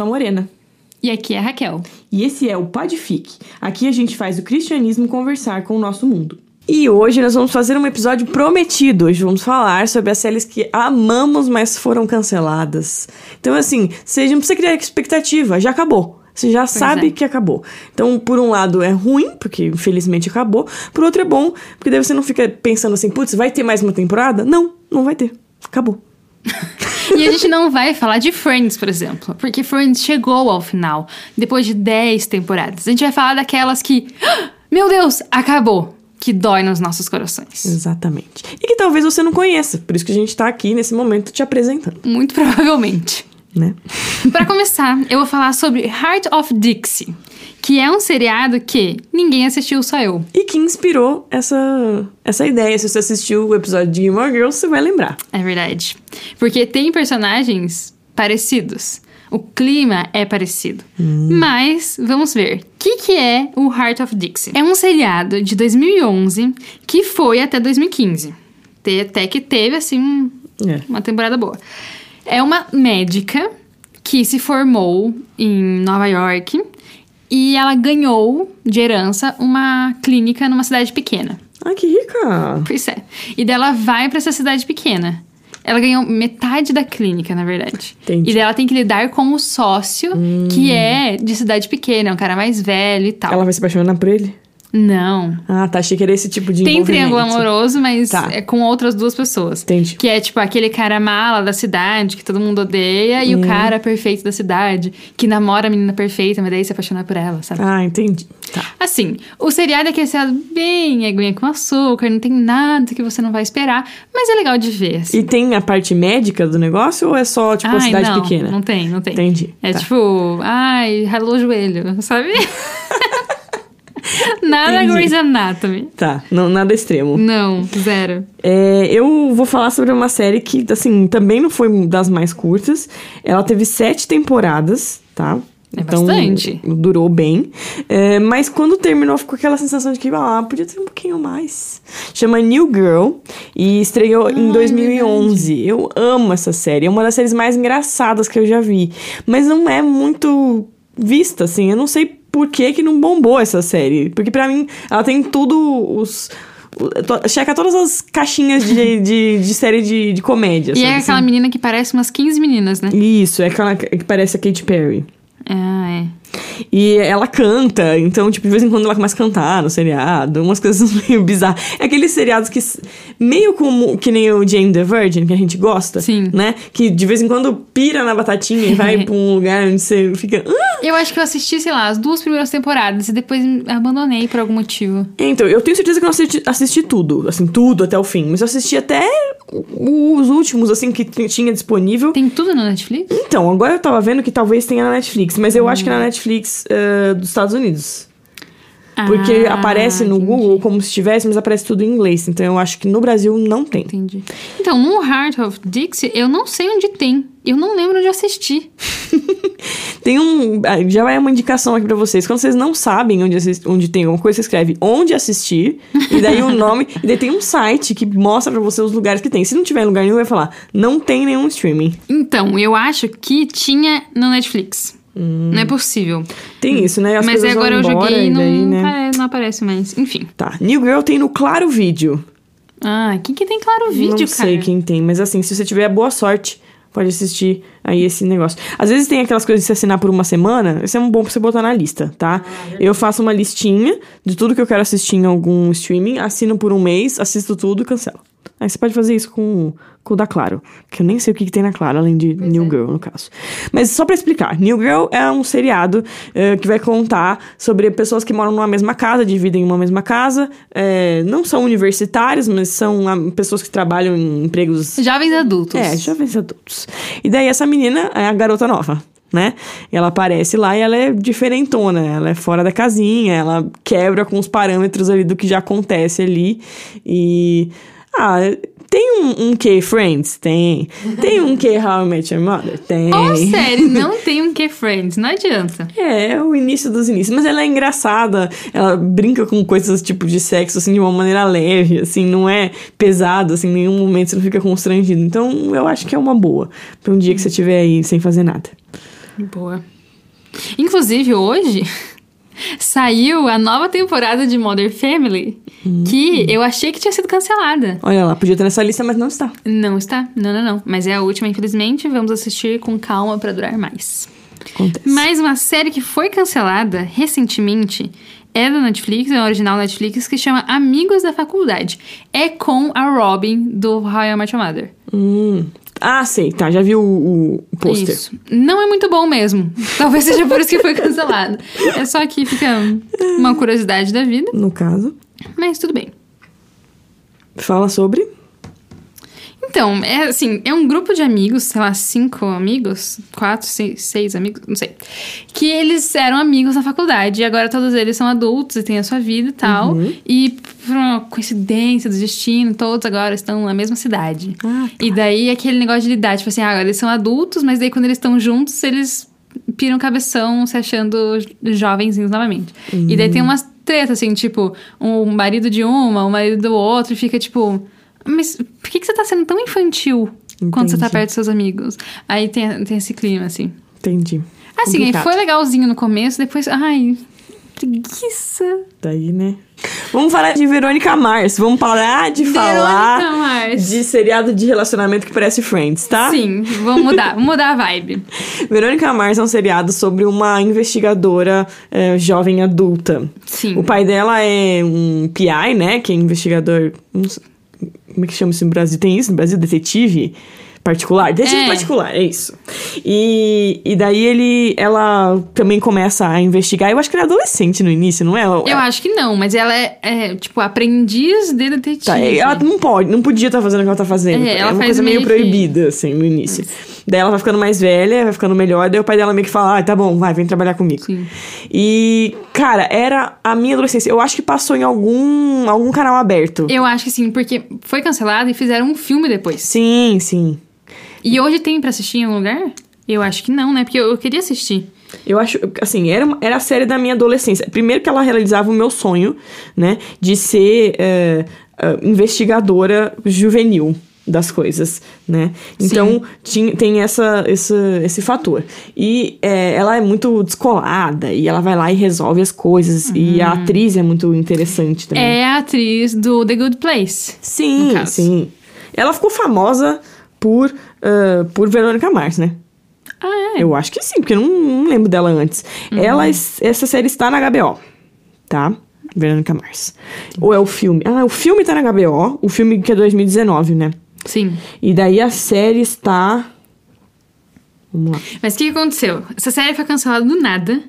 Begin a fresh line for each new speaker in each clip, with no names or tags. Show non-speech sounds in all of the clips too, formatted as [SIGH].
sou a Morena.
E aqui é a Raquel.
E esse é o Podfic. Aqui a gente faz o cristianismo conversar com o nosso mundo. E hoje nós vamos fazer um episódio prometido. Hoje vamos falar sobre as séries que amamos, mas foram canceladas. Então, assim, seja, não precisa criar expectativa, já acabou. Você já sabe
é.
que acabou. Então, por um lado é ruim, porque infelizmente acabou. Por outro é bom, porque daí você não fica pensando assim, putz, vai ter mais uma temporada? Não, não vai ter. Acabou. [LAUGHS]
E a gente não vai falar de Friends, por exemplo, porque Friends chegou ao final, depois de 10 temporadas. A gente vai falar daquelas que, "Ah, [GASPS] meu Deus, acabou, que dói nos nossos corações.
Exatamente. E que talvez você não conheça. Por isso que a gente tá aqui nesse momento te apresentando,
Muito provavelmente.
Né?
Pra começar, eu vou falar sobre Heart of Dixie, que é um seriado que ninguém assistiu, só eu.
E que inspirou essa, essa ideia. Se você assistiu o episódio de Gilmore Girls, você vai lembrar.
É verdade. Porque tem personagens parecidos. O clima é parecido. Mas, vamos ver. O que, que é o Heart of Dixie? É um seriado de 2011 que foi até 2015. Te- Até que teve, assim, um-
É.
uma temporada boa. É uma médica que se formou em Nova York e ela ganhou de herança uma clínica numa cidade pequena.
Ai, que rica!
Pois é. E dela vai pra essa cidade pequena. Ela ganhou metade da clínica, na verdade.
Entendi.
E dela tem que lidar com o sócio, que é de cidade pequena, é um cara mais velho e tal.
Ela vai se apaixonar por ele?
Não.
Ah, tá. Achei que era esse tipo de
Tem triângulo amoroso, mas
Tá.
é com outras duas pessoas.
Entendi.
Que é tipo aquele cara mala da cidade, que todo mundo odeia, e o cara perfeito da cidade, que namora a menina perfeita, mas daí se apaixona por ela, sabe?
Ah, entendi. Tá.
Assim, o seriado é aquele seriado bem aguinha com açúcar, não tem nada que você não vai esperar, mas é legal de ver, assim.
E tem a parte médica do negócio ou é só, tipo, a
Ai,
cidade
não,
pequena?
Não tem, não tem.
Entendi,
É
tá.
tipo, ai, ralou o joelho, sabe? [LAUGHS] Nada
Entendi.
Grey's Anatomy.
Tá, não, nada extremo.
Não, zero.
É, eu vou falar sobre uma série que, assim, também não foi das mais curtas. Ela teve sete temporadas, tá?
É bastante.
Durou bem. É, mas quando terminou, ficou aquela sensação de que, ah, podia ter um pouquinho mais. Chama New Girl e estreou
Ah,
em
é
2011. eu amo essa série. É uma das séries mais engraçadas que eu já vi. Mas não é muito vista, assim. Eu não sei por que que não bombou essa série. Porque pra mim, ela tem tudo os... to- Checa todas as caixinhas de, [LAUGHS] de, de série de, de comédia.
E é aquela
assim?
menina que parece umas 15 meninas, né?
Isso, é aquela que parece a Katy Perry.
Ah, é.
E ela canta, então, tipo, de vez em quando ela começa a cantar no seriado, umas coisas [LAUGHS] meio bizarras. É aqueles seriados que, meio como que nem o Jane the Virgin, que a gente gosta,
Sim.
né? Que de vez em quando pira na batatinha e vai [LAUGHS] pra um lugar onde você fica. "Ah!"
Eu acho que eu assisti, sei lá, as duas primeiras temporadas e depois abandonei por algum motivo.
Então, eu tenho certeza que eu não assisti, assisti tudo, assim, tudo até o fim. Mas eu assisti até os últimos, assim, que tinha disponível.
Tem tudo no Netflix?
Então, agora eu tava vendo que talvez tenha na Netflix, mas eu acho que na Netflix eh, dos Estados Unidos. Porque
Ah,
aparece no
entendi.
Google como se tivesse, mas aparece tudo em inglês. Então eu acho que no Brasil não tem.
Entendi. Então, no Heart of Dixie, eu não sei onde tem. Eu não lembro onde assistir. [LAUGHS]
Tem um. ah, Já vai uma indicação aqui pra vocês. Quando vocês não sabem onde, assis- onde tem alguma coisa, você escreve onde assistir. E daí o nome. E daí tem um site que mostra pra você os lugares que tem. Se não tiver lugar nenhum, vai falar: não tem nenhum streaming.
Então, eu acho que tinha no Netflix. Não é possível.
Tem isso, né? As
Mas agora eu joguei e não,
daí, né?
apare- não aparece mais. Enfim.
Tá. New Girl tem no Claro Vídeo.
Ah, quem que tem claro vídeo,
não
cara?
sei quem tem, mas assim, se você tiver boa sorte, pode assistir aí esse negócio. Às vezes tem aquelas coisas de se assinar por uma semana, isso é um bom pra você botar na lista, tá? eu faço uma listinha de tudo que eu quero assistir em algum streaming, assino por um mês, assisto tudo e cancelo. Aí você pode fazer isso com, com o da Claro, que eu nem sei o que, que tem na Claro, além de New Girl, no caso. Mas só pra explicar, New Girl é um seriado eh, que vai contar sobre pessoas que moram numa mesma casa, dividem uma mesma casa, eh, não são universitários, mas são ah, pessoas que trabalham em empregos
Jovens adultos.
é, jovens adultos. E daí essa menina é a garota nova, né? E ela aparece lá e ela é diferentona, ela é fora da casinha, ela quebra com os parâmetros ali do que já acontece ali. E. Ah, tem um, um que Friends? Tem. Tem um que How I Met Your Mother? Tem.
Ou série, não tem um que Friends, não adianta.
É, é o início dos inícios. Mas ela é engraçada. Ela brinca com coisas tipo de sexo, assim, de uma maneira leve, assim, não é pesado, assim, em nenhum momento você não fica constrangido. Então, eu acho que é uma boa. Pra um dia que você estiver aí sem fazer nada.
Boa. Inclusive, hoje saiu a nova temporada de Modern Family, que eu achei que tinha sido cancelada.
Olha lá, podia ter nessa lista, mas não está.
Não está. Não, não, não. Mas é a última, infelizmente. Vamos assistir com calma pra durar mais.
Acontece.
Mais uma série que foi cancelada recentemente é da Netflix, é um original Netflix, que chama Amigos da Faculdade. É com a Robin do How I Met Your Mother.
Hum. Ah, sei, tá. Já vi o, o o pôster.
Isso. Não é muito bom mesmo. [LAUGHS] Talvez seja por isso que foi cancelado. É só que fica uma curiosidade da vida,
No caso.
mas tudo bem.
Fala sobre.
Então, é assim, é um grupo de amigos, sei lá, cinco amigos, quatro, seis, seis amigos, não sei. Que eles eram amigos na faculdade e agora todos eles são adultos e têm a sua vida e tal. E por uma coincidência do destino, todos agora estão na mesma cidade.
Ah,
E daí aquele negócio de idade, tipo assim, ah, agora eles são adultos, mas daí quando eles estão juntos, eles piram cabeção se achando jovenzinhos novamente. E daí tem umas tretas, assim, tipo, o marido de uma, o marido do outro, e fica tipo. Mas por que, que você tá sendo tão infantil quando você tá
Entendi.
perto dos seus amigos? Aí tem, tem esse clima, assim.
Entendi.
Assim,
Complicado.
foi legalzinho no começo, depois. Ai, preguiça.
Daí, né? Vamos falar de Verônica Mars. Vamos parar de falar
Mars.
de seriado de relacionamento que parece Friends, tá?
Sim, vamos mudar, vamos mudar a vibe. [LAUGHS]
Verônica Mars é um seriado sobre uma investigadora eh, jovem adulta.
Sim.
O pai dela é um PI, né? Que é investigador. Como é que chama isso no Brasil? Tem isso no Brasil? Detetive? Particular? Detetive
É.
particular, é isso. E, e daí ele, ela também começa a investigar. Eu acho que ela é adolescente no início, não é?
Eu acho que não, mas ela é, é, tipo, aprendiz de detetive.
Tá, ela não pode, não podia estar fazendo o que ela tá fazendo.
É, ela
uma
faz
coisa meio
meio
proibida, assim, no início. Daí ela vai ficando mais velha, vai ficando melhor, daí o pai dela meio que fala, ah, tá bom, vai, vem trabalhar comigo.
Sim.
E, cara, era a minha adolescência. Eu acho que passou em algum, algum canal aberto.
Eu acho que sim, porque foi cancelado e fizeram um filme depois.
Sim, sim.
E hoje tem pra assistir em algum lugar? Eu acho que não, né? Porque eu, eu queria assistir.
Eu acho, assim, era, era a série da minha adolescência. Primeiro que ela realizava o meu sonho, né, de ser é, é, investigadora juvenil das coisas, né? Então, tinha, tem essa, esse, esse fator. E é, ela é muito descolada, e ela vai lá e resolve as coisas. E a atriz é muito interessante também.
É a atriz do The Good Place.
Sim, sim. Ela ficou famosa por, ah, por Verônica Mars, né?
Ah, é?
Eu acho que sim, porque eu não, não lembro dela antes. Ela, essa série está na HBO, tá? Verônica Mars. Ou é o filme? Ah, o filme tá na HBO, o filme que é 2019, né?
Sim.
E daí a série está. Vamos lá.
Mas o que aconteceu? Essa série foi cancelada do nada.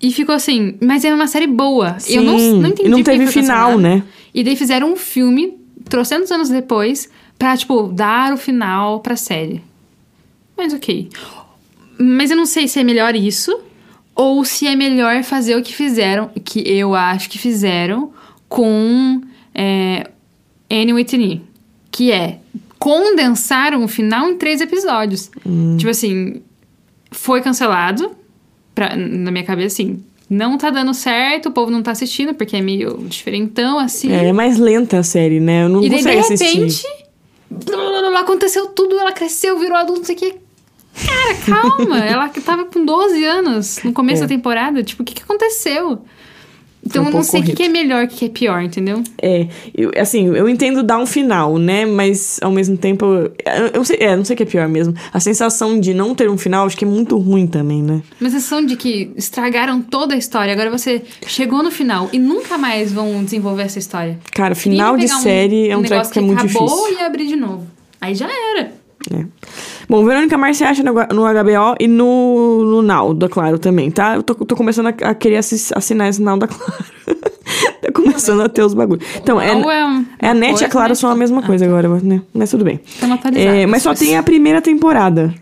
E ficou assim, mas é uma série boa. eu não,
Sim,
não entendi
e não teve final, né?
E daí fizeram um filme, trocentos anos depois, pra, tipo, dar o final pra série. Mas ok. Mas eu não sei se é melhor isso, ou se é melhor fazer o que fizeram, que eu acho que fizeram, com é, Annie Whitney. Que é, condensaram o final em três episódios. Tipo assim, foi cancelado, pra, na minha cabeça, assim, não tá dando certo, o povo não tá assistindo, porque é meio diferentão, assim.
É, é mais lenta a série, né? Eu não
E daí, de
consigo assistir.
repente, blá, blá, blá, aconteceu tudo, ela cresceu, virou adulto, não sei o que. Cara, calma, [LAUGHS] ela tava com 12 anos no começo
É.
da temporada, tipo, o que, que aconteceu? Então
um
eu não sei o que, que é melhor, o que, que é pior, entendeu?
É, eu, assim, eu entendo dar um final, né? Mas ao mesmo tempo. Eu, eu não sei, é, não sei o que é pior mesmo. A sensação de não ter um final acho que é muito ruim também, né?
Uma sensação de que estragaram toda a história, agora você chegou no final e nunca mais vão desenvolver essa história.
Cara, final de série é um treco
negócio
que é muito
acabou
difícil.
e abrir de novo. Aí já era.
É. Bom, Verônica Mars você acha no, no HBO e no, no Now da Claro também, tá? Eu tô, tô começando a, a querer assinar esse Now da Claro. [LAUGHS] tá começando a ter os bagulhos. Então, é,
é,
é a Net e a Claro
né?
são a mesma
Ah,
coisa agora, né? Mas tudo bem.
Atualizados.
É, mas só tem a primeira temporada.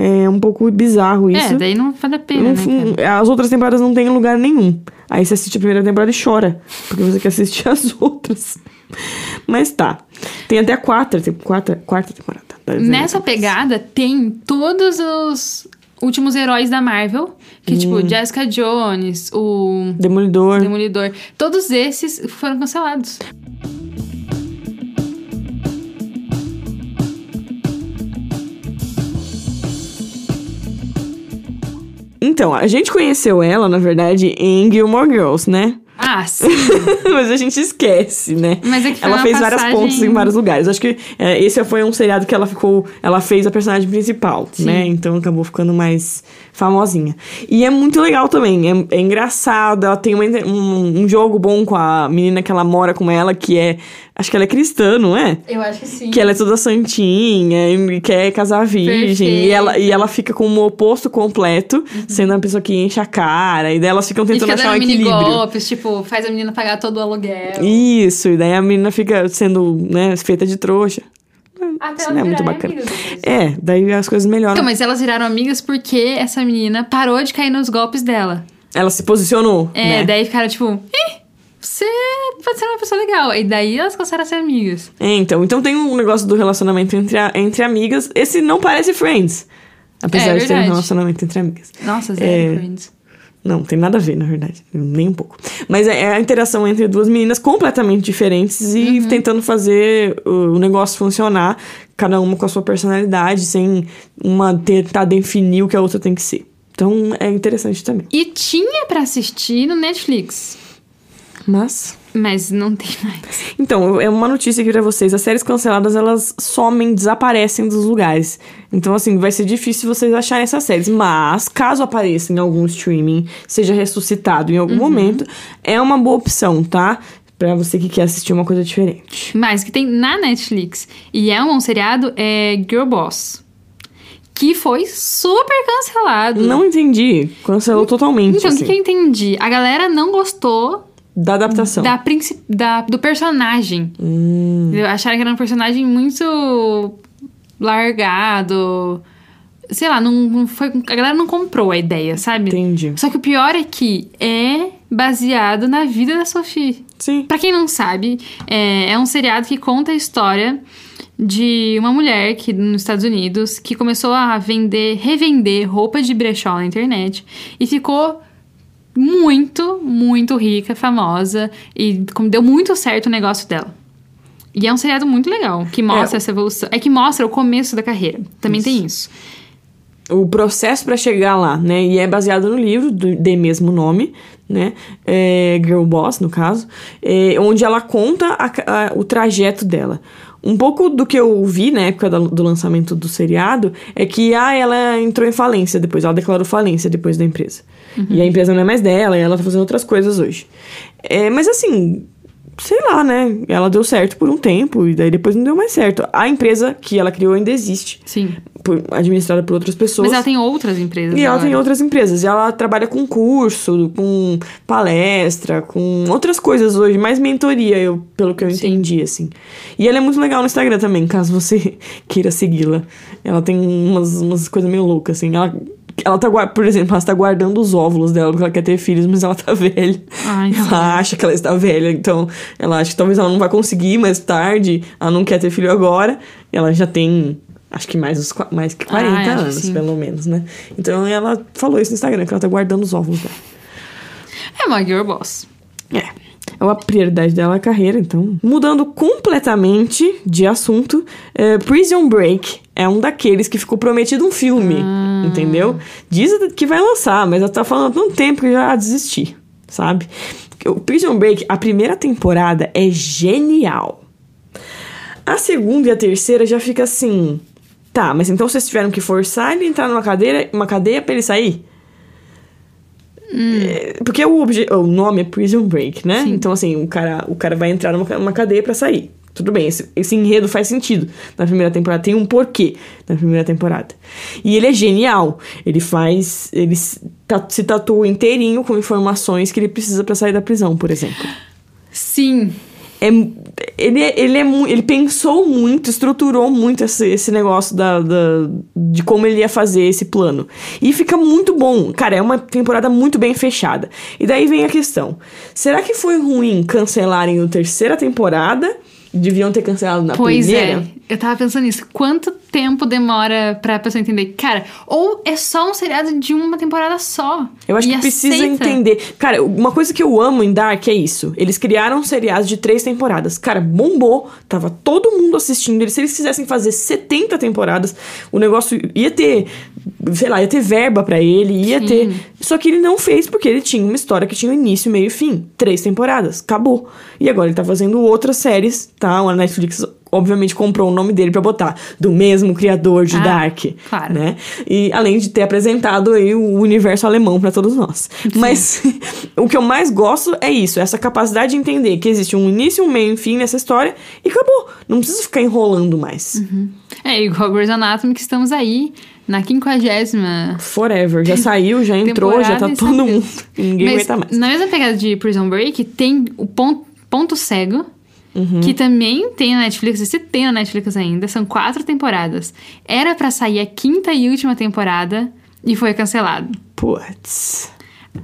É um pouco bizarro isso.
É, daí não vale a pena,
Não
né,
as outras temporadas não tem lugar nenhum. Aí você assiste a primeira temporada e chora. Porque você quer assistir as [LAUGHS] outras. Mas tá. Tem até a quarta, tem quarta, quarta temporada. das
Nessa
Verônica Mars.
pegada, tem todos os últimos heróis da Marvel. Que,
Hum.
tipo, Jessica Jones, o
Demolidor.
Demolidor. Todos esses foram cancelados.
Então, a gente conheceu ela, na verdade, em Gilmore Girls, né?
Ah, [LAUGHS] sim.
Mas a gente esquece, né?
Mas é que foi
ela fez várias
passagem-
pontas em vários lugares. Acho que é, esse foi um seriado que ela ficou. Ela fez a personagem principal,
Sim.
né? Então acabou ficando mais famosinha. E é muito legal também. É, é engraçado. Ela tem uma um, um jogo bom com a menina que ela mora com ela, que é. Acho que ela é cristã, não é?
Eu acho que sim.
Que ela é toda santinha e quer casar virgem. E ela, e ela fica com o oposto completo, sendo uma pessoa que enche a cara. E daí elas ficam
Uhum. E
tentando
fica
achar um equilíbrio.
golpes, tipo, faz a menina pagar todo o aluguel.
Isso, e daí a menina fica sendo, né, feita de trouxa.
Até
Isso não é muito bacana. É, daí as coisas melhoram.
Então, mas elas viraram amigas porque essa menina parou de cair nos golpes dela.
Ela se posicionou,
É,
né?
daí ficaram tipo, Ih, você pode ser uma pessoa legal. E daí elas começaram a ser amigas.
É, então, então tem um negócio do relacionamento entre, a- entre amigas. Esse não parece Friends. Apesar
É,
de ter um relacionamento entre amigas.
Nossa, zero
É.
friends.
Não, tem nada a ver, na verdade. Nem um pouco. Mas é é a interação entre duas meninas completamente diferentes e
Uhum.
tentando fazer o o negócio funcionar, cada uma com a sua personalidade, sem uma tentar definir o que a outra tem que ser. Então é interessante também.
E tinha pra assistir no Netflix.
Mas.
Mas não tem mais.
Então, é uma notícia aqui pra vocês. As séries canceladas, elas somem, desaparecem dos lugares. Então, assim, vai ser difícil vocês acharem essas séries. Mas, caso apareça em algum streaming, seja ressuscitado em algum momento, é uma boa opção, tá? Pra você que quer assistir uma coisa diferente.
Mas que tem na Netflix e é um seriado é Girl Boss. Que foi super cancelado.
Não entendi. Cancelou totalmente,
Então, o
assim,
que, que eu entendi? A galera não gostou
da adaptação.
da, da- do personagem.
Hum,
Acharam que era um personagem muito largado. Sei lá, não, não foi, a galera não comprou a ideia, sabe?
entendi.
Só que o pior é que é baseado na vida da Sophie.
Sim.
Pra quem não sabe, é, é um seriado que conta a história de uma mulher que nos Estados Unidos que começou a vender, revender roupa de brechó na internet e ficou muito, muito rica, famosa e como deu muito certo o negócio dela. E é um seriado muito legal, que mostra
É.
essa evolução. É que mostra o começo da carreira. Também tem isso.
o processo pra chegar lá, né? E é baseado no livro do, de mesmo nome, né? É, Girl Boss, no caso, é, onde ela conta a- a- o trajeto dela. Um pouco do que eu vi na época da- do lançamento do seriado é que ah, ela entrou em falência depois, ela declarou falência depois da empresa. E a empresa não é mais dela, e ela tá fazendo outras coisas hoje. É, mas assim, sei lá, né? Ela deu certo por um tempo e daí depois não deu mais certo. A empresa que ela criou ainda existe,
Sim.
por- administrada por outras pessoas.
Mas ela tem outras empresas.
E ela
agora.
tem outras empresas. E ela trabalha com curso, com palestra, com outras coisas hoje, mais mentoria, eu, pelo que eu entendi, assim. E ela é muito legal no Instagram também, caso você [LAUGHS] queira segui-la. Ela tem umas, umas coisas meio loucas, assim. Ela, ela tá, por exemplo, ela está guardando os óvulos dela porque ela quer ter filhos, mas ela tá [LAUGHS] velha.
Ai, sim.
ela acha que ela está velha, então ela acha que talvez ela não vai conseguir mais tarde, ela não quer ter filho agora, e ela já tem. Acho que mais, qua- mais que 40
Ah,
anos,
sim.
pelo menos, né? Então ela falou isso no Instagram, que ela tá guardando os óvulos dela.
É uma girl boss.
É. A prioridade dela é a carreira, então. Mudando completamente de assunto, é, Prison Break é um daqueles que ficou prometido um filme,
Ah.
entendeu? Diz que vai lançar, mas ela tá falando há tanto tempo que já desisti, sabe? O Prison Break, a primeira temporada é genial. A segunda e a terceira já fica assim. Tá, mas então vocês tiveram que forçar ele a entrar numa cadeira, uma cadeia pra ele sair? É, porque o, o nome é Prison Break, né?
Sim.
Então, assim, o cara, o cara vai entrar numa, numa cadeia pra sair. Tudo bem, esse, esse enredo faz sentido na primeira temporada. Tem um porquê na primeira temporada. E ele é genial. Ele faz. Ele se ta- se tatua inteirinho com informações que ele precisa pra sair da prisão, por exemplo.
Sim.
É, ele, é- ele, é, mu- ele pensou muito, estruturou muito esse, esse negócio da, da- de como ele ia fazer esse plano. E fica muito bom. Cara, é uma temporada muito bem fechada. E daí vem a questão: será que foi ruim cancelarem a terceira temporada? Deviam ter cancelado na
Pois
primeira?
é. Eu tava pensando nisso. Quanto tempo demora pra pessoa entender? Cara, ou é só um seriado de uma temporada só.
Eu acho que precisa
aceita.
entender. Cara, uma coisa que eu amo em Dark é isso. Eles criaram um seriado de três temporadas. Cara, bombou. Tava todo mundo assistindo. Eles- Se eles quisessem fazer 70 temporadas, o negócio ia ter, sei lá, ia ter verba pra ele, ia
Sim.
ter. Só que ele não fez porque ele tinha uma história que tinha um início, meio e fim. Três temporadas. Acabou. E agora ele tá fazendo outras séries, tá? A Netflix. Obviamente comprou o nome dele pra botar. Do mesmo criador de
Ah,
Dark.
claro.
Né? E além de ter apresentado aí o universo alemão pra todos nós. Mas [LAUGHS] o que eu mais gosto é isso, essa capacidade de entender que existe um início, um meio e um fim nessa história e acabou. Não precisa ficar enrolando mais.
É igual Grey's Anatomy, que estamos aí na quinquagésima.
Forever. Já saiu, já entrou, já tá todo mundo. Ninguém
Mas
aguenta mais.
na mesma pegada de Prison Break, tem o ponto, ponto cego,
Uhum.
que também tem na Netflix. Esse tem na Netflix ainda. São quatro temporadas. Era pra sair a quinta e última temporada e foi cancelado.
Putz.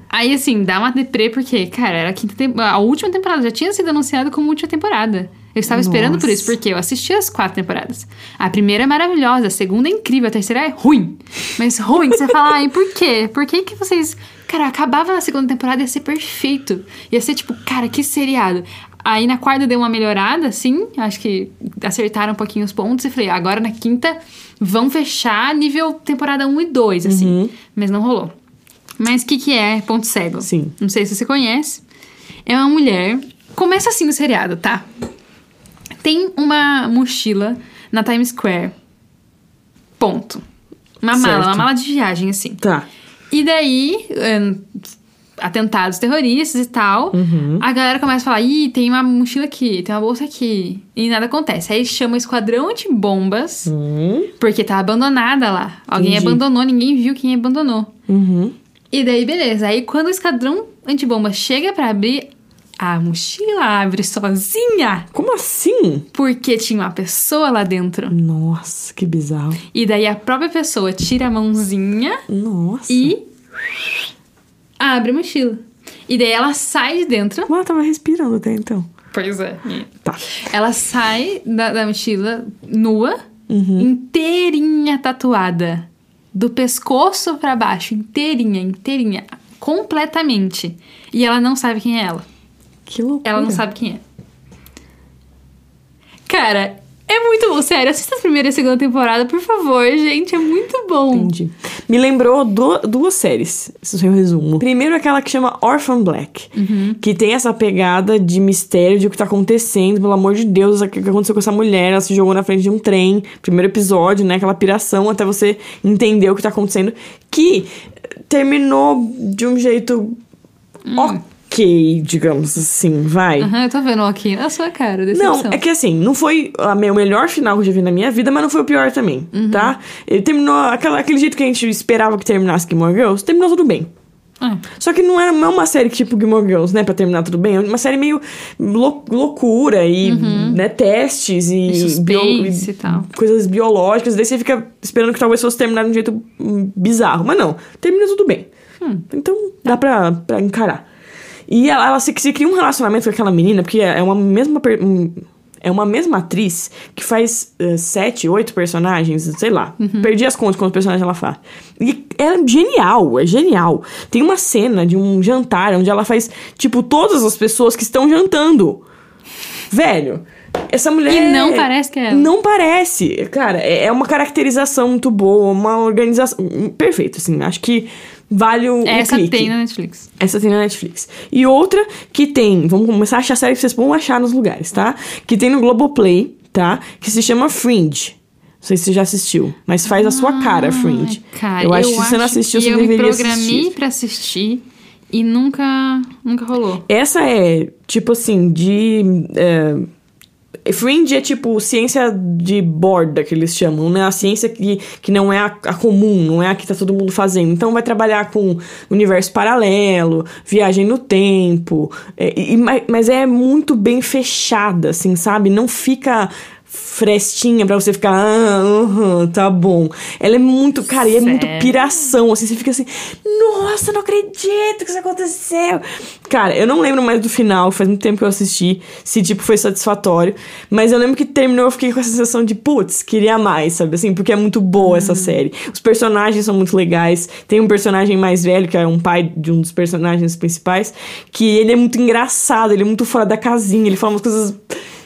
Aí, assim, dá uma deprê, porque, cara, era a, quinta a última temporada, já tinha sido anunciado como última temporada. Eu estava esperando por
Nossa.
isso, porque eu assisti as quatro temporadas. A primeira é maravilhosa, a segunda é incrível, a terceira é ruim. Mas ruim, que você fala, ai, por quê? Por que que vocês... Cara, acabava a segunda temporada, ia ser perfeito. Ia ser tipo, cara, que seriado. Aí na quarta deu uma melhorada, sim. Acho que acertaram um pouquinho os pontos. E falei, agora na quinta vão fechar nível temporada 1 e 2, assim. Mas não rolou. Mas o que, que é Ponto Cego?
Sim.
Não sei se você conhece. É uma mulher. Começa assim no seriado, tá? Tem uma mochila na Times Square. Ponto. Uma mala,
Certo.
uma mala de viagem, assim.
Tá.
E daí, ahn, atentados terroristas e tal, a galera começa a falar: ih, tem uma mochila aqui, tem uma bolsa aqui. E nada acontece. Aí chama o esquadrão antibombas,
Hum.
porque tá abandonada lá. Alguém
Entendi.
abandonou, ninguém viu quem abandonou.
Uhum.
E daí, beleza. Aí quando o esquadrão antibomba chega pra abrir, a mochila abre sozinha.
Como assim?
Porque tinha uma pessoa lá dentro.
Nossa, que bizarro.
E daí a própria pessoa tira a mãozinha
Nossa.
e abre a mochila. E daí ela sai de dentro.
Ela tava respirando até então.
Pois é.
Tá.
Ela sai da, da mochila nua,
Uhum.
inteirinha tatuada. Do pescoço pra baixo, inteirinha, inteirinha. Completamente. E ela não sabe quem é ela.
Que loucura.
Ela não sabe quem é. Cara, é muito bom. Sério, assista a primeira e a segunda temporada, por favor, gente. É muito bom.
Entendi. Me lembrou du- duas séries, é o resumo. Primeiro aquela que chama Orphan Black, que tem essa pegada de mistério de o que tá acontecendo, pelo amor de Deus, o que aconteceu com essa mulher, ela se jogou na frente de um trem, primeiro episódio, né, aquela piração até você entender o que tá acontecendo, que terminou de um jeito ok, digamos assim, vai.
Aham, eu tô vendo aqui na sua cara,
Não,
decepção.
é que assim, não foi o melhor final que eu já vi na minha vida, mas não foi o pior também,
Uhum.
tá? Ele terminou aquela, aquele jeito que a gente esperava que terminasse Gilmore Girls, terminou tudo bem.
Ah,
Só que não é, não é uma série que tipo Gilmore Girls, né, pra terminar tudo bem. É uma série meio lou- loucura e, né, testes e,
Uhum. E suspense
e
e tal.
coisas biológicas. Daí você fica esperando que talvez fosse terminar de um jeito hum, bizarro. Mas não, termina tudo bem.
Hum.
Então dá pra, pra encarar. E ela, ela se, se cria um relacionamento com aquela menina, porque é uma mesma. per- um- é uma mesma atriz que faz eh, sete, oito personagens, sei lá.
Uhum.
Perdi as contas quantos personagens ela faz. E é genial, é genial. Tem uma cena de um jantar onde ela faz, tipo, todas as pessoas que estão jantando. Velho, essa mulher.
E não parece que é ela.
Não parece. Cara, é é uma caracterização muito boa, uma organização. Perfeito, assim. Acho que vale o, o
Essa
clique.
tem na Netflix.
Essa tem na Netflix. E outra que tem, vamos começar a achar série que vocês vão achar nos lugares, tá? Que tem no Globoplay, tá? Que se chama Fringe. Não sei se você já assistiu, mas faz a sua cara, Fringe.
Cara,
eu acho que se você não assistiu, você
eu
deveria
me programei
assistir.
pra assistir e nunca, nunca rolou.
Essa é, tipo assim, de. É, Fringe é tipo ciência de borda, que eles chamam, né? A ciência que, que não é a, a comum, não é a que tá todo mundo fazendo. Então vai trabalhar com universo paralelo, viagem no tempo, é, e- mas é muito bem fechada, assim, sabe? Não fica frestinha pra você ficar, ah, uhum, tá bom. Ela é muito, cara, e é muito
Sério?
piração, assim, você fica assim, nossa, não acredito que isso aconteceu. Cara, eu não lembro mais do final, faz muito tempo que eu assisti, se, tipo, foi satisfatório, mas eu lembro que terminou, eu fiquei com a sensação de, putz, queria mais, sabe, assim, porque é muito boa essa série. Os personagens são muito legais, tem um personagem mais velho, que é um pai de um dos personagens principais, que ele é muito engraçado, ele é muito fora da casinha, ele fala umas coisas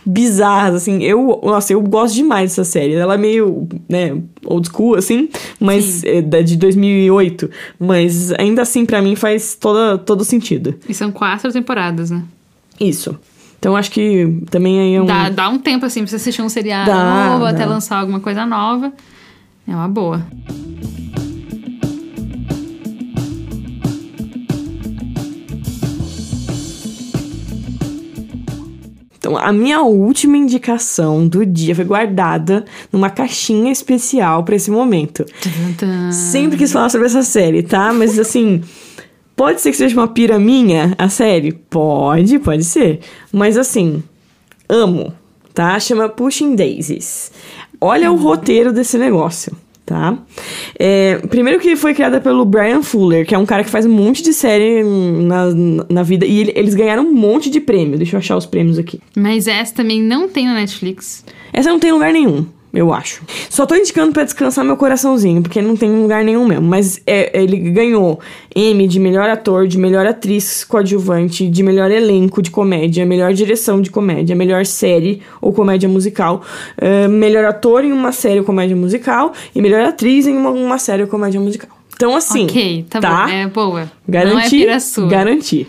bizarras, assim. Eu, nossa, eu gosto demais dessa série. Ela é meio, né, old school, assim, mas é de 2008. Mas ainda assim, pra mim, faz toda, todo sentido.
E são quatro temporadas, né?
Isso. Então acho que também aí é um.
Dá, dá um tempo, assim, pra você assistir um seriado
Dá,
novo,
dá.
até lançar alguma coisa nova. É uma boa.
Então, a minha última indicação do dia foi guardada numa caixinha especial pra esse momento. Sempre quis falar sobre essa série, tá? Mas assim, pode ser que seja uma pira minha, a série? Pode, pode ser. Mas assim, amo, tá? Chama Pushing Daisies. Olha o roteiro desse negócio, tá? É, primeiro que foi criada pelo Brian Fuller, que é um cara que faz um monte de série na, na vida. E ele- eles ganharam um monte de prêmio. Deixa eu achar os prêmios aqui.
Mas essa também não tem na Netflix.
Essa não tem lugar nenhum, eu acho. Só tô indicando pra descansar meu coraçãozinho, porque não tem lugar nenhum mesmo. Mas é, ele ganhou M de melhor ator, de melhor atriz coadjuvante, de melhor elenco de comédia, melhor direção de comédia, melhor série ou comédia musical, eh, melhor ator em uma série ou comédia musical e melhor atriz em uma, uma série ou comédia musical. Então, assim.
ok, tá,
tá?
bom. É boa. não é
Garantir.
sua.
Garantir.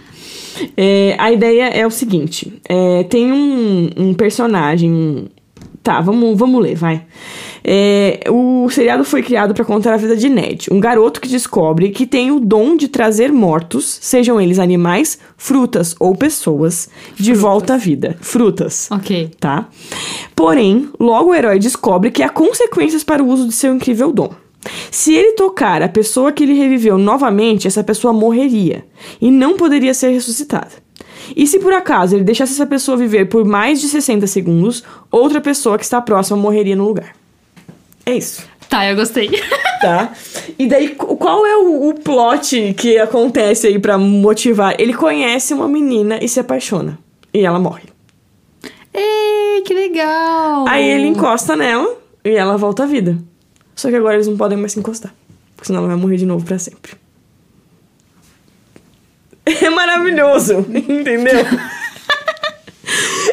É, a ideia é o seguinte: é, tem um, um personagem. Tá, vamos, vamos ler, vai. É, o seriado foi criado para contar a vida de Ned, um garoto que descobre que tem o dom de trazer mortos, sejam eles animais, frutas ou pessoas, de volta à vida. Frutas
Ok.
tá? Porém, logo o herói descobre que há consequências para o uso de seu incrível dom. Se ele tocar a pessoa que ele reviveu novamente, essa pessoa morreria e não poderia ser ressuscitada. E se por acaso ele deixasse essa pessoa viver por mais de 60 segundos, outra pessoa que está próxima morreria no lugar. É isso
Tá, eu gostei. [LAUGHS]
tá? E daí, qu- qual é o, o plot que acontece aí pra motivar? Ele conhece uma menina e se apaixona. E ela morre.
Ei, que legal!
Aí ele encosta nela e ela volta à vida. Só que agora eles não podem mais se encostar. Porque senão ela vai morrer de novo pra sempre. É maravilhoso, [LAUGHS] entendeu?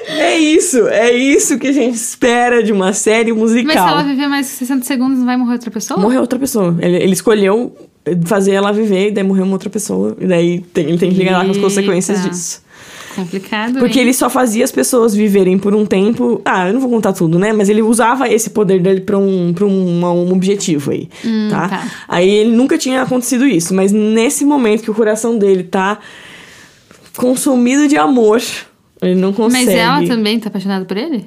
é isso, é isso que a gente espera de uma série
Mas se
musical.
ela viver mais 60 segundos, não vai morrer outra pessoa?
Morreu outra pessoa. Ele, ele escolheu fazer ela viver, e daí morreu uma outra pessoa. E daí tem- ele tem que lidar com as consequências disso.
Complicado,
Porque
hein?
ele só fazia as pessoas viverem por um tempo. Ah, eu não vou contar tudo, né? Mas ele usava esse poder dele pra um, pra um, um objetivo aí, tá?
tá.
Aí ele nunca tinha acontecido isso, mas nesse momento que o coração dele tá consumido de amor, ele não consegue.
Mas ela também tá apaixonada por ele?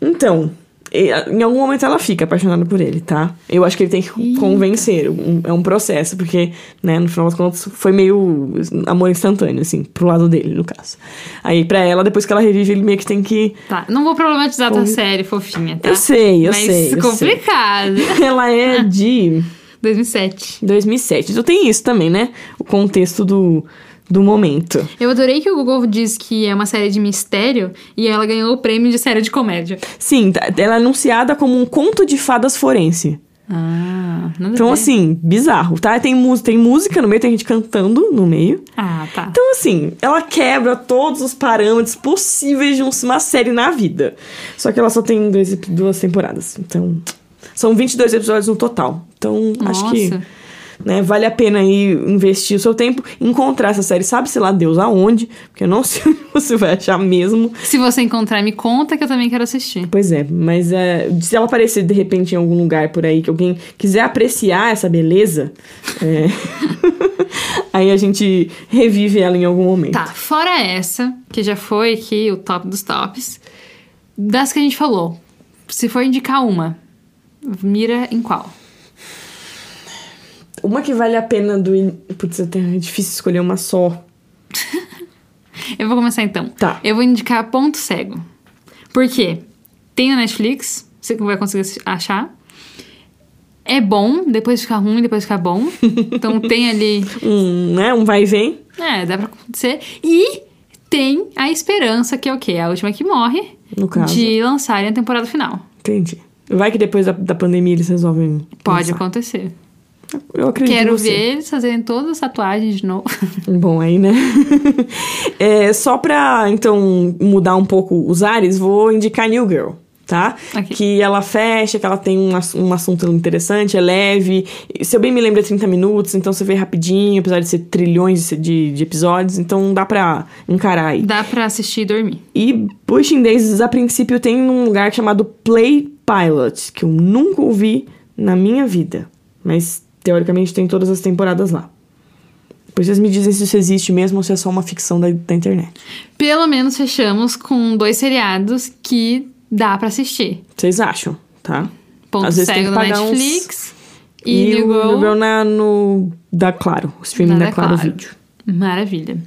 Então, em algum momento ela fica apaixonada por ele, tá? Eu acho que ele tem que
Eita.
convencer. um- é um processo, porque, né, no final das contas, foi meio amor instantâneo, assim, pro lado dele, no caso. Aí, pra ela, depois que ela revive, ele meio que tem que.
Tá, não vou problematizar a tua série, fofinha, tá?
Eu sei, eu
Mas
sei. eu
complicado.
sei. [LAUGHS] Ela é de [LAUGHS]
2007.
2007. Então tem isso também, né? O contexto do, do momento.
Eu adorei que o Google diz que é uma série de mistério e ela ganhou o prêmio de série de comédia.
Sim, tá- ela é anunciada como um conto de fadas forense.
Ah, nada
Então, assim, bizarro, tá? Tem, tem música no meio, tem gente cantando no meio.
Ah, tá.
Então, assim, ela quebra todos os parâmetros possíveis de um- uma série na vida. Só que ela só tem dois, duas temporadas. Então, são 22 episódios no total. Então, acho que
Nossa.
Né, vale a pena aí investir o seu tempo, encontrar essa série. Sabe-se lá Deus aonde, porque eu não [LAUGHS] sei onde você vai achar mesmo.
Se você encontrar, me conta que eu também quero assistir.
Pois é, mas é, se ela aparecer de repente em algum lugar por aí que alguém quiser apreciar essa beleza, é, [LAUGHS] aí a gente revive ela em algum momento.
Tá, fora essa, que já foi aqui o top dos tops, das que a gente falou, se for indicar uma, mira em qual?
Uma que vale a pena do. in- Putz, até é difícil escolher uma só. [LAUGHS]
Eu vou começar então.
Tá.
Eu vou indicar Ponto Cego. Por quê? Tem na Netflix, você vai conseguir achar. É bom, depois fica ruim, depois fica bom. [LAUGHS] Então tem ali.
Um, né? Um vai e vem.
É, dá pra acontecer. E tem a esperança, que é o quê? A última que morre.
No caso.
De lançarem a temporada final.
Entendi. Vai que depois da, da pandemia eles resolvem.
Pode
lançar.
acontecer.
Eu acredito
Quero ver eles fazerem todas as tatuagens de novo. [LAUGHS]
Bom, aí, né? [LAUGHS] é, só pra, então, mudar um pouco os ares, vou indicar New Girl, tá?
Ok.
Que ela fecha, que ela tem um, um assunto interessante, é leve. Se eu bem me lembro, é 30 minutos, então você vê rapidinho, apesar de ser trilhões de, de episódios, então dá pra encarar aí.
Dá pra assistir e dormir.
E Pushing Daisies, a princípio, tem um lugar chamado Play Pilot, que eu nunca ouvi na minha vida. Mas, teoricamente, tem todas as temporadas lá. Depois vocês me dizem se isso existe mesmo ou se é só uma ficção da, da internet.
Pelo menos fechamos com dois seriados que dá pra assistir.
Vocês acham, tá?
Ponto
Às vezes tem
Cego
que
na
pagar uns-
Netflix e, New
o
Girl
New Girl na, no... Da Claro. O streaming
na
da Claro,
Claro.
Vídeo.
Maravilha.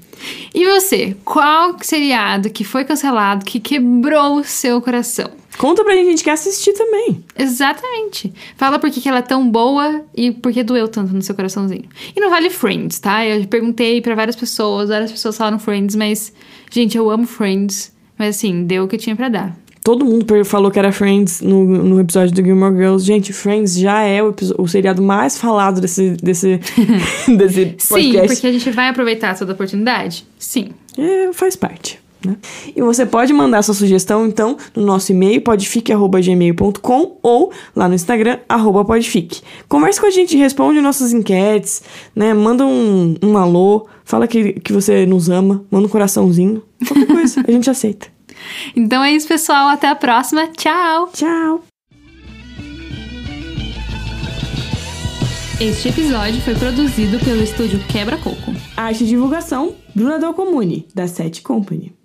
E você, qual seriado que foi cancelado que quebrou o seu coração?
Conta pra gente, a gente quer assistir também.
Exatamente. Fala por que que ela é tão boa e por que doeu tanto no seu coraçãozinho. E não vale Friends, tá? Eu perguntei pra várias pessoas, várias pessoas falaram Friends, mas, gente, eu amo Friends. Mas assim, deu o que tinha pra dar.
Todo mundo falou que era Friends no, no episódio do Gilmore Girls. Gente, Friends já é o, o seriado mais falado desse, desse, [LAUGHS] desse
Sim,
podcast.
porque a gente vai aproveitar toda a oportunidade? Sim.
É, faz parte. Né? E você pode mandar sua sugestão, então, no nosso e-mail, podfic.gmail.com ou lá no Instagram, arroba podfic. Converse com a gente, responde nossas enquetes, né? Manda um, um alô, fala que, que você nos ama, manda um coraçãozinho, qualquer coisa, a gente aceita.
Então é isso, pessoal. Até a próxima. Tchau!
Tchau!
Este episódio foi produzido pelo estúdio Quebra Coco.
Arte e divulgação, Bruna Comune, da Sete Company.